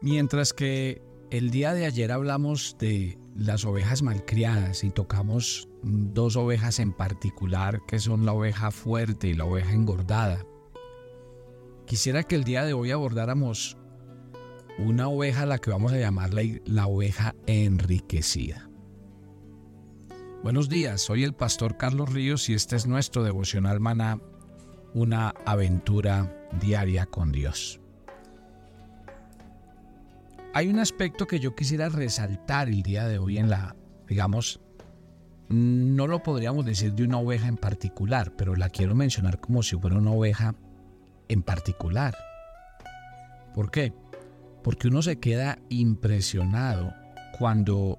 Mientras que el día de ayer hablamos de las ovejas malcriadas y tocamos dos ovejas en particular que son la oveja fuerte y la oveja engordada. Quisiera que el día de hoy abordáramos una oveja a la que vamos a llamar la, oveja enriquecida. Buenos días, soy el pastor Carlos Ríos y este es nuestro devocional maná, una aventura diaria con Dios. Hay un aspecto que yo quisiera resaltar el día de hoy en la, digamos, no lo podríamos decir de una oveja en particular, pero la quiero mencionar como si fuera una oveja en particular. ¿Por qué? Porque uno se queda impresionado cuando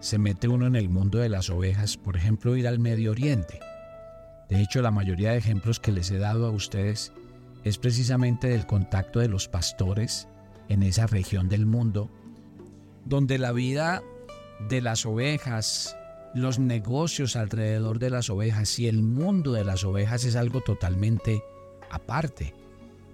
se mete uno en el mundo de las ovejas, por ejemplo, ir al Medio Oriente. De hecho, la mayoría de ejemplos que les he dado a ustedes es precisamente del contacto de los pastores en esa región del mundo, donde la vida de las ovejas, los negocios alrededor de las ovejas y el mundo de las ovejas es algo totalmente aparte.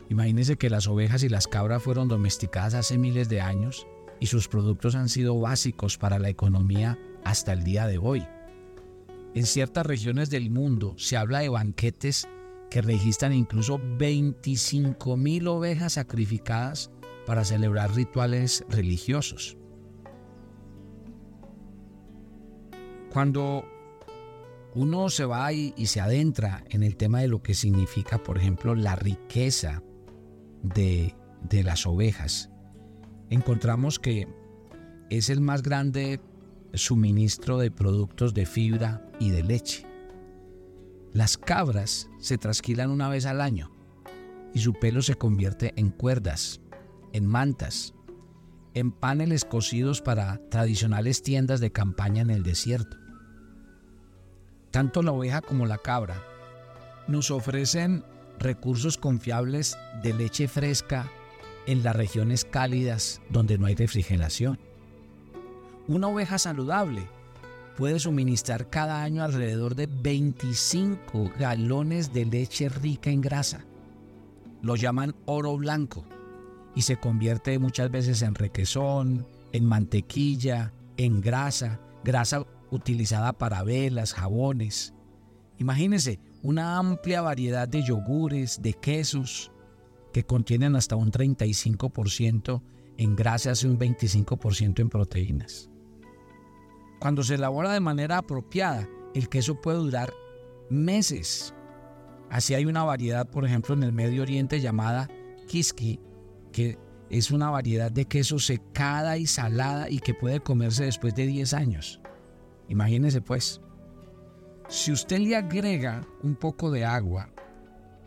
Imagínense que las ovejas y las cabras fueron domesticadas hace miles de años y sus productos han sido básicos para la economía hasta el día de hoy. En ciertas regiones del mundo se habla de banquetes que registran incluso 25 mil ovejas sacrificadas para celebrar rituales religiosos. Cuando uno se va y, se adentra en el tema de lo que significa, por ejemplo, la riqueza de, de las ovejas, encontramos que es el más grande suministro de productos de fibra y de leche. Las cabras se trasquilan una vez al año y su pelo se convierte en cuerdas en mantas, en paneles cocidos para tradicionales tiendas de campaña en el desierto. Tanto la oveja como la cabra nos ofrecen recursos confiables de leche fresca en las regiones cálidas donde no hay refrigeración. Una oveja saludable puede suministrar cada año alrededor de 25 galones de leche rica en grasa. Lo llaman oro blanco y se convierte muchas veces en requesón, en mantequilla, en grasa, grasa utilizada para velas, jabones. Imagínense una amplia variedad de yogures, de quesos, que contienen hasta un 35% en grasas y un 25% en proteínas. Cuando se elabora de manera apropiada, el queso puede durar meses. Así hay una variedad, por ejemplo, en el Medio Oriente llamada kiski, es una variedad de queso secada y salada y que puede comerse después de 10 años. Imagínese pues, si usted le agrega un poco de agua,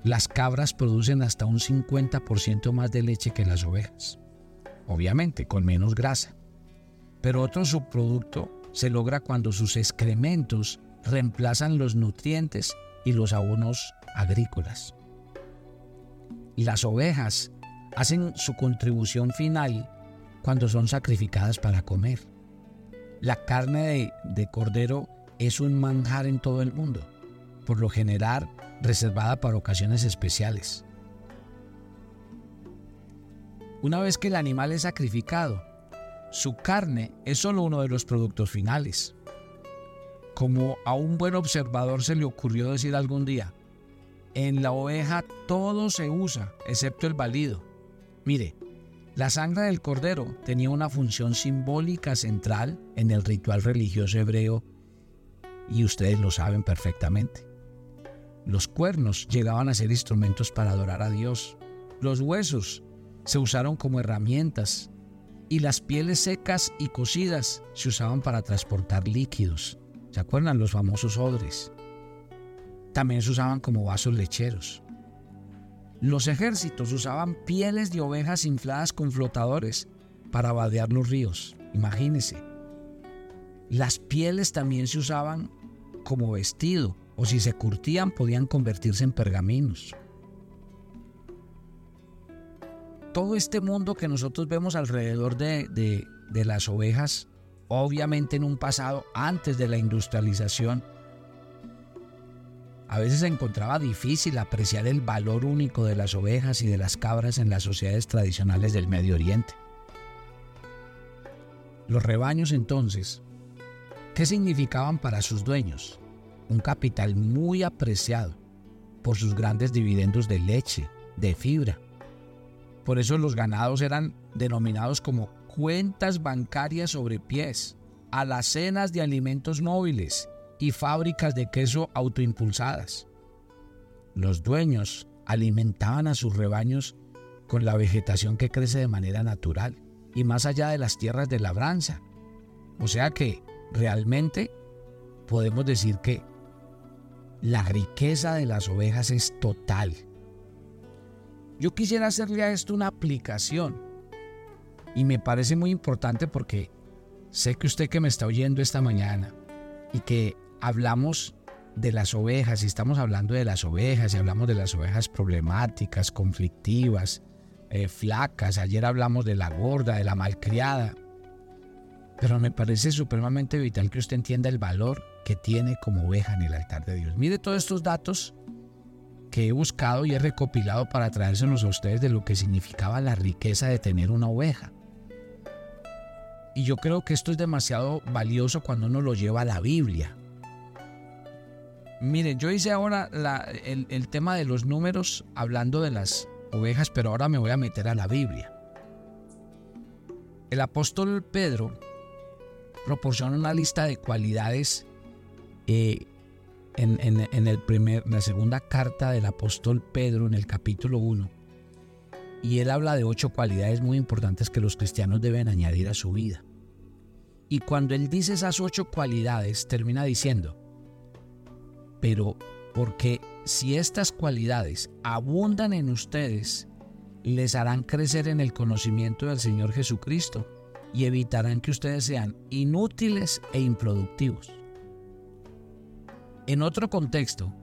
las cabras producen hasta un 50% más de leche que las ovejas. Obviamente, con menos grasa. Pero otro subproducto se logra cuando sus excrementos reemplazan los nutrientes y los abonos agrícolas. Las ovejas hacen su contribución final cuando son sacrificadas para comer. La carne de, cordero es un manjar en todo el mundo, por lo general reservada para ocasiones especiales. Una vez que el animal es sacrificado, su carne es solo uno de los productos finales. Como a un buen observador se le ocurrió decir algún día, en la oveja todo se usa excepto el balido. Mire, la sangre del cordero tenía una función simbólica central en el ritual religioso hebreo y ustedes lo saben perfectamente. Los cuernos llegaban a ser instrumentos para adorar a Dios. Los huesos se usaron como herramientas y las pieles secas y cocidas se usaban para transportar líquidos. ¿Se acuerdan los famosos odres? También se usaban como vasos lecheros. Los ejércitos usaban pieles de ovejas infladas con flotadores para vadear los ríos. Imagínense. Las pieles también se usaban como vestido o si se curtían podían convertirse en pergaminos. Todo este mundo que nosotros vemos alrededor de, de las ovejas, obviamente en un pasado antes de la industrialización, a veces se encontraba difícil apreciar el valor único de las ovejas y de las cabras en las sociedades tradicionales del Medio Oriente. Los rebaños entonces, ¿qué significaban para sus dueños? Un capital muy apreciado por sus grandes dividendos de leche, de fibra. Por eso los ganados eran denominados como cuentas bancarias sobre pies, alacenas de alimentos móviles y fábricas de queso autoimpulsadas. Los dueños alimentaban a sus rebaños con la vegetación que crece de manera natural y más allá de las tierras de labranza. O sea que realmente podemos decir que la riqueza de las ovejas es total. Yo quisiera hacerle a esto una aplicación y me parece muy importante porque sé que usted que me está oyendo esta mañana y que hablamos de las ovejas y estamos hablando de las ovejas y hablamos de las ovejas problemáticas, conflictivas, eh, flacas, ayer hablamos de la gorda, de la malcriada, pero me parece supremamente vital que usted entienda el valor que tiene como oveja en el altar de Dios. Mire todos estos datos que he buscado y he recopilado para traérselos a ustedes de lo que significaba la riqueza de tener una oveja. Y yo creo que esto es demasiado valioso cuando uno lo lleva a la Biblia. Miren, yo hice ahora el, tema de los números hablando de las ovejas, pero ahora me voy a meter a la Biblia. El apóstol Pedro proporciona una lista de cualidades eh, en, en, la segunda carta del apóstol Pedro, en el capítulo 1. Y él habla de ocho cualidades muy importantes que los cristianos deben añadir a su vida. Y cuando él dice esas ocho cualidades, termina diciendo, pero porque si estas cualidades abundan en ustedes, les harán crecer en el conocimiento del Señor Jesucristo y evitarán que ustedes sean inútiles e improductivos. En otro contexto,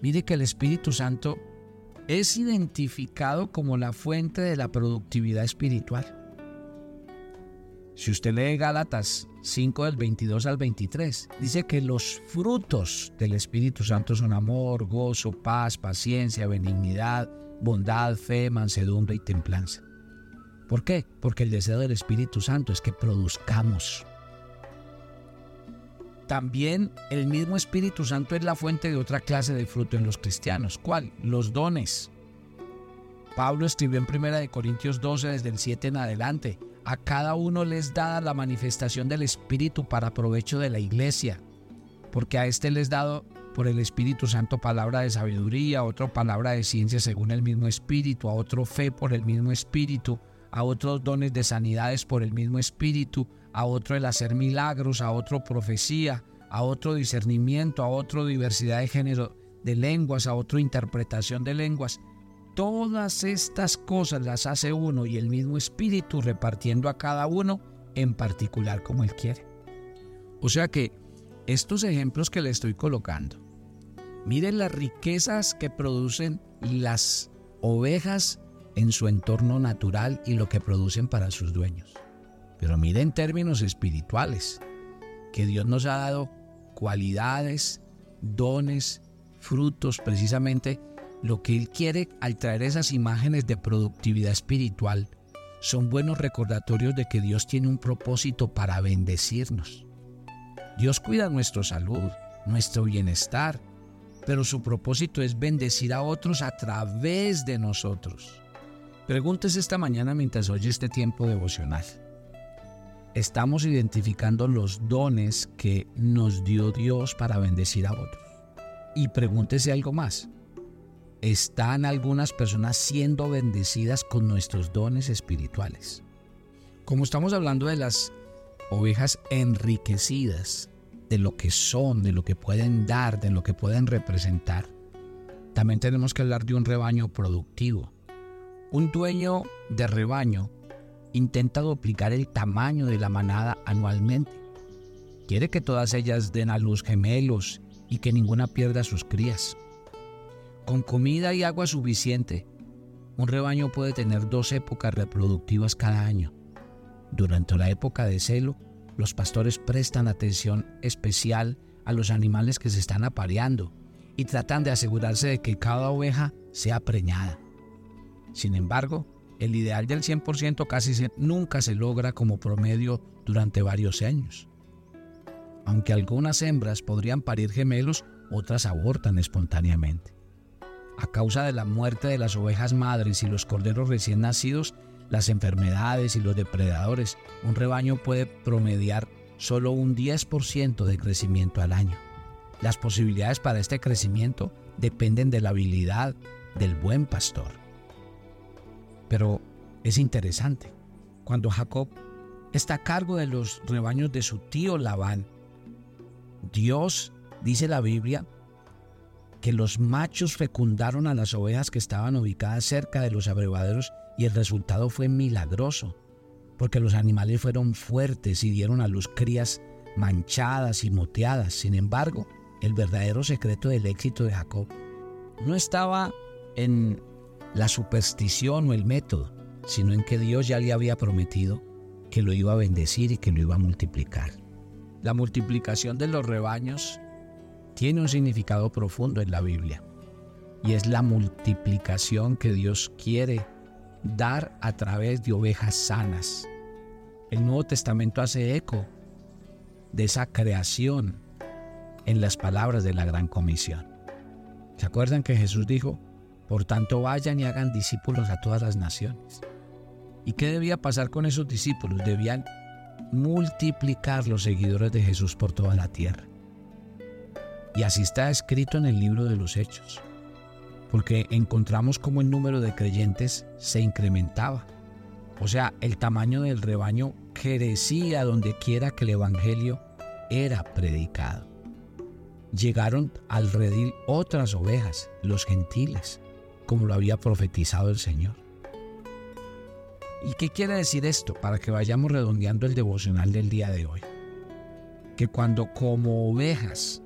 mire que el Espíritu Santo es identificado como la fuente de la productividad espiritual. Si usted lee Gálatas 5 del 22 al 23, dice que los frutos del Espíritu Santo son amor, gozo, paz, paciencia, benignidad, bondad, fe, mansedumbre y templanza. ¿Por qué? Porque el deseo del Espíritu Santo es que produzcamos. También el mismo Espíritu Santo es la fuente de otra clase de fruto en los cristianos. ¿Cuál? Los dones. Pablo escribió en 1 Corintios 12 desde el 7 en adelante. A cada uno les da la manifestación del Espíritu para provecho de la iglesia, porque a este les dado por el Espíritu Santo palabra de sabiduría, a otro palabra de ciencia según el mismo Espíritu, a otro fe por el mismo Espíritu, a otros dones de sanidades por el mismo Espíritu, a otro el hacer milagros, a otro profecía, a otro discernimiento, a otro diversidad de género de lenguas, a otro interpretación de lenguas. Todas estas cosas las hace uno y el mismo espíritu repartiendo a cada uno en particular como él quiere. O sea que estos ejemplos que le estoy colocando, miren las riquezas que producen las ovejas en su entorno natural y lo que producen para sus dueños. Pero miren en términos espirituales, que Dios nos ha dado cualidades, dones, frutos precisamente lo que Él quiere al traer esas imágenes de productividad espiritual son buenos recordatorios de que Dios tiene un propósito para bendecirnos. Dios cuida nuestra salud, nuestro bienestar, pero su propósito es bendecir a otros a través de nosotros. Pregúntese esta mañana mientras oye este tiempo devocional. ¿Estamos identificando los dones que nos dio Dios para bendecir a otros? Y pregúntese algo más están algunas personas siendo bendecidas con nuestros dones espirituales. Como estamos hablando de las ovejas enriquecidas, de lo que son, de lo que pueden dar, de lo que pueden representar, también tenemos que hablar de un rebaño productivo. Un dueño de rebaño intenta duplicar el tamaño de la manada anualmente. Quiere que todas ellas den a luz gemelos y que ninguna pierda sus crías. Con comida y agua suficiente, un rebaño puede tener dos épocas reproductivas cada año. Durante la época de celo, los pastores prestan atención especial a los animales que se están apareando y tratan de asegurarse de que cada oveja sea preñada. Sin embargo, el ideal del 100% casi nunca se logra como promedio durante varios años. Aunque algunas hembras podrían parir gemelos, otras abortan espontáneamente. A causa de la muerte de las ovejas madres y los corderos recién nacidos, las enfermedades y los depredadores, un rebaño puede promediar solo un 10% de crecimiento al año. Las posibilidades para este crecimiento dependen de la habilidad del buen pastor. Pero es interesante, cuando Jacob está a cargo de los rebaños de su tío Labán, Dios, dice la Biblia, que los machos fecundaron a las ovejas que estaban ubicadas cerca de los abrevaderos y el resultado fue milagroso, porque los animales fueron fuertes y dieron a luz crías manchadas y moteadas. Sin embargo, el verdadero secreto del éxito de Jacob no estaba en la superstición o el método, sino en que Dios ya le había prometido que lo iba a bendecir y que lo iba a multiplicar. La multiplicación de los rebaños tiene un significado profundo en la Biblia y es la multiplicación que Dios quiere dar a través de ovejas sanas. El Nuevo Testamento hace eco de esa creación en las palabras de la Gran Comisión. ¿Se acuerdan que Jesús dijo, por tanto vayan y hagan discípulos a todas las naciones? ¿Y qué debía pasar con esos discípulos? Debían multiplicar los seguidores de Jesús por toda la tierra. Y así está escrito en el libro de los Hechos, porque encontramos como el número de creyentes se incrementaba. O sea, el tamaño del rebaño crecía donde quiera que el Evangelio era predicado. Llegaron al redil otras ovejas, los gentiles, como lo había profetizado el Señor. ¿Y qué quiere decir esto? Para que vayamos redondeando el devocional del día de hoy. Que cuando como ovejas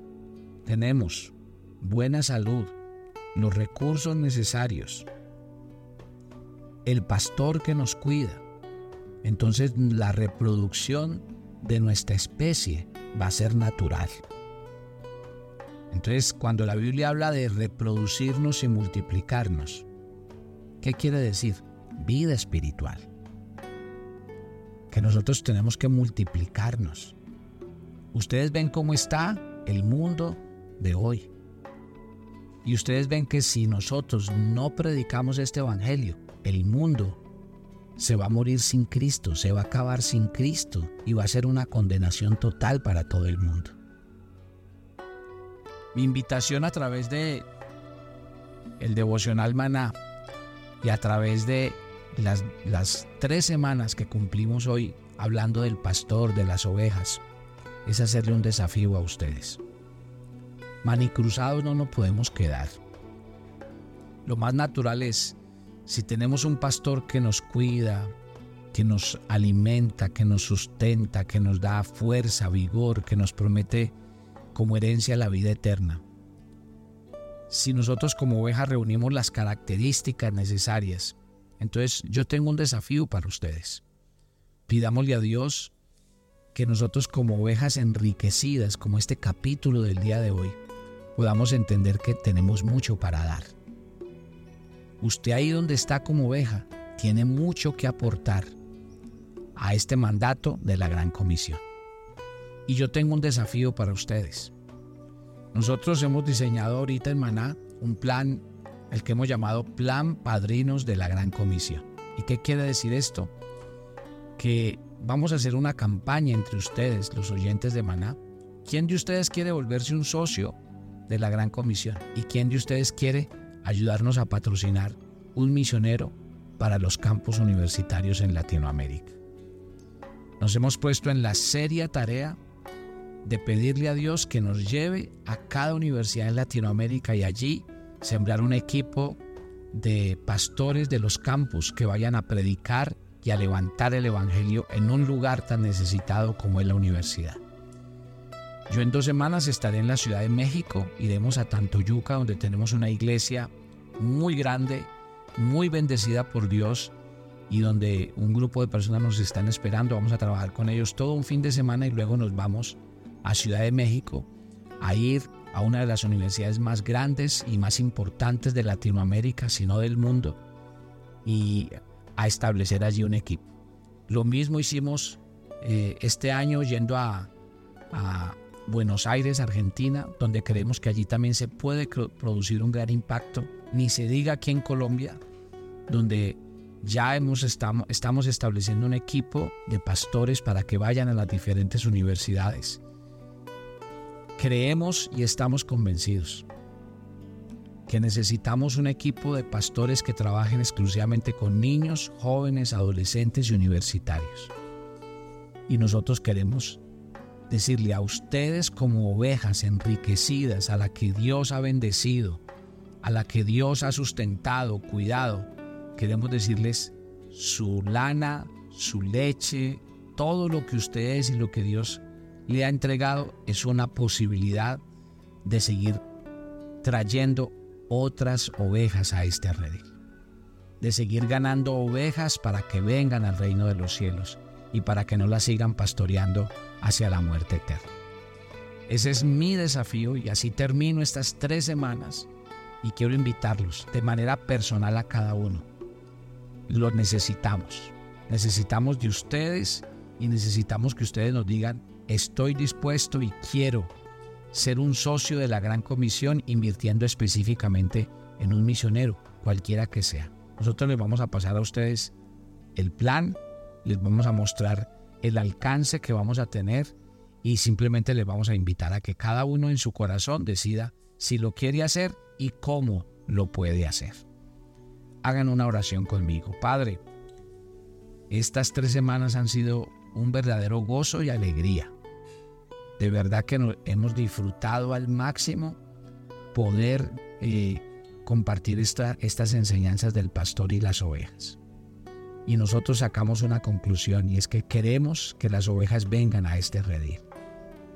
tenemos buena salud, los recursos necesarios, el pastor que nos cuida, entonces la reproducción de nuestra especie va a ser natural. Entonces, cuando la Biblia habla de reproducirnos y multiplicarnos, ¿qué quiere decir? vida espiritual. Que nosotros tenemos que multiplicarnos. Ustedes ven cómo está el mundo de hoy. Y ustedes ven que si nosotros no predicamos este Evangelio, el mundo se va a morir sin Cristo, se va a acabar sin Cristo y va a ser una condenación total para todo el mundo. Mi invitación a través de el devocional maná y a través de las, las tres semanas que cumplimos hoy hablando del pastor, de las ovejas, es hacerle un desafío a ustedes. Manicruzados no nos podemos quedar. Lo más natural es, si tenemos un pastor que nos cuida, que nos alimenta, que nos sustenta, que nos da fuerza, vigor, que nos promete como herencia la vida eterna. Si nosotros como ovejas reunimos las características necesarias entonces yo tengo un desafío para ustedes. Pidámosle a Dios que nosotros como ovejas enriquecidas, como este capítulo del día de hoy, podamos entender que tenemos mucho para dar. Usted ahí donde está como oveja tiene mucho que aportar a este mandato de la Gran Comisión. Y yo tengo un desafío para ustedes. Nosotros hemos diseñado ahorita en Maná un plan el que hemos llamado Plan Padrinos de la Gran Comisión. ¿Y qué quiere decir esto? Que vamos a hacer una campaña entre ustedes, los oyentes de Maná. ¿Quién de ustedes quiere volverse un socio de la Gran Comisión? ¿Y quién de ustedes quiere ayudarnos a patrocinar un misionero para los campos universitarios en Latinoamérica? Nos hemos puesto en la seria tarea de pedirle a Dios que nos lleve a cada universidad en Latinoamérica y allí sembrar un equipo de pastores de los campus que vayan a predicar y a levantar el Evangelio en un lugar tan necesitado como es la universidad. Yo en dos semanas estaré en la Ciudad de México, iremos a Tantoyuca, donde tenemos una iglesia muy grande, muy bendecida por Dios y donde un grupo de personas nos están esperando. Vamos a trabajar con ellos todo un fin de semana y luego nos vamos a Ciudad de México a ir a una de las universidades más grandes y más importantes de Latinoamérica, sino del mundo, y a establecer allí un equipo. Lo mismo hicimos eh, este año yendo a, a Buenos Aires, Argentina, donde creemos que allí también se puede producir un gran impacto. Ni se diga aquí en Colombia, donde ya hemos, estamos, estamos estableciendo un equipo de pastores para que vayan a las diferentes universidades. Creemos y estamos convencidos que necesitamos un equipo de pastores que trabajen exclusivamente con niños, jóvenes, adolescentes y universitarios. Y nosotros queremos decirle a ustedes como ovejas enriquecidas, a la que Dios ha bendecido, a la que Dios ha sustentado, cuidado, queremos decirles su lana, su leche, todo lo que ustedes y lo que Dios le ha entregado es una posibilidad de seguir trayendo otras ovejas a este redil, de seguir ganando ovejas para que vengan al reino de los cielos y para que no las sigan pastoreando hacia la muerte eterna. Ese es mi desafío y así termino estas tres semanas y quiero invitarlos de manera personal a cada uno lo necesitamos. Necesitamos de ustedes y necesitamos que ustedes nos digan, estoy dispuesto y quiero ser un socio de la Gran Comisión invirtiendo específicamente en un misionero, cualquiera que sea. Nosotros les vamos a pasar a ustedes el plan, les vamos a mostrar el alcance que vamos a tener y simplemente les vamos a invitar a que cada uno en su corazón decida si lo quiere hacer y cómo lo puede hacer hagan una oración conmigo. Padre, estas tres semanas han sido un verdadero gozo y alegría. De verdad que hemos disfrutado al máximo poder eh, compartir estas enseñanzas del pastor y las ovejas. Y nosotros sacamos una conclusión y es que queremos que las ovejas vengan a este redil,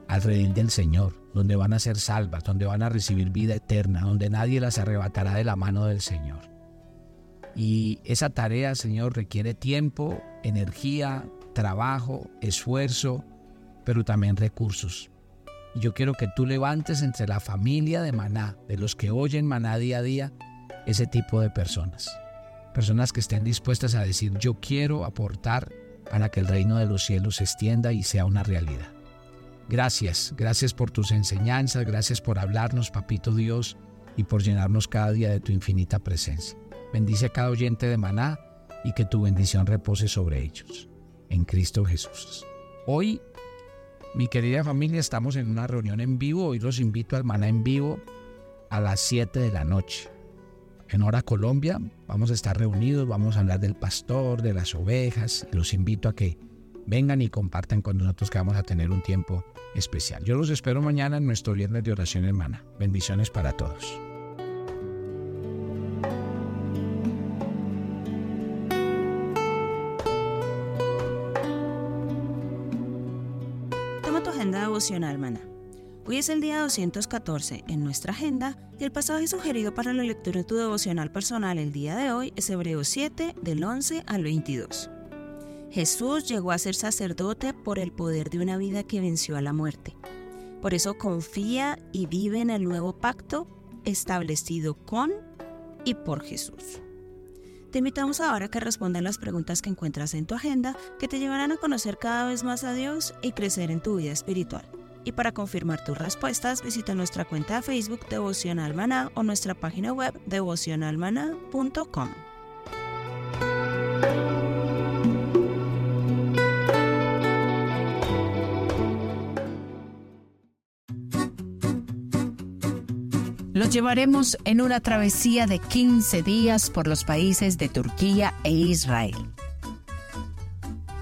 al redil del Señor, donde van a ser salvas, donde van a recibir vida eterna, donde nadie las arrebatará de la mano del Señor. Y esa tarea, Señor, requiere tiempo, energía, trabajo, esfuerzo, pero también recursos. Y yo quiero que tú levantes entre la familia de Maná, de los que oyen Maná día a día, ese tipo de personas. Personas que estén dispuestas a decir, yo quiero aportar para que el reino de los cielos se extienda y sea una realidad. Gracias, gracias por tus enseñanzas, gracias por hablarnos, Papito Dios, y por llenarnos cada día de tu infinita presencia. Bendice a cada oyente de Maná y que tu bendición repose sobre ellos. En Cristo Jesús. Hoy, mi querida familia, estamos en una reunión en vivo. Hoy los invito al Maná en vivo a las 7 de la noche. En hora Colombia vamos a estar reunidos, vamos a hablar del pastor, de las ovejas. Los invito a que vengan y compartan con nosotros que vamos a tener un tiempo especial. Yo los espero mañana en nuestro viernes de oración hermana. Bendiciones para todos. devocional Hoy es el día 214 en nuestra agenda y el pasaje sugerido para la lectura de tu devocional personal el día de hoy es Hebreos 7 del 11 al 22. Jesús llegó a ser sacerdote por el poder de una vida que venció a la muerte. Por eso confía y vive en el nuevo pacto establecido con y por Jesús. Te invitamos ahora a que respondan las preguntas que encuentras en tu agenda que te llevarán a conocer cada vez más a Dios y crecer en tu vida espiritual. Y para confirmar tus respuestas, visita nuestra cuenta Facebook Devocional o nuestra página web devocionalmaná.com. Los llevaremos en una travesía de 15 días por los países de Turquía e Israel.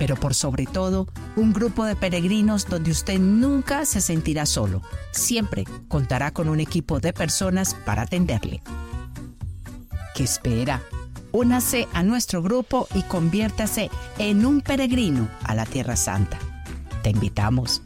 Pero por sobre todo, un grupo de peregrinos donde usted nunca se sentirá solo. Siempre contará con un equipo de personas para atenderle. ¿Qué espera? Únase a nuestro grupo y conviértase en un peregrino a la Tierra Santa. Te invitamos.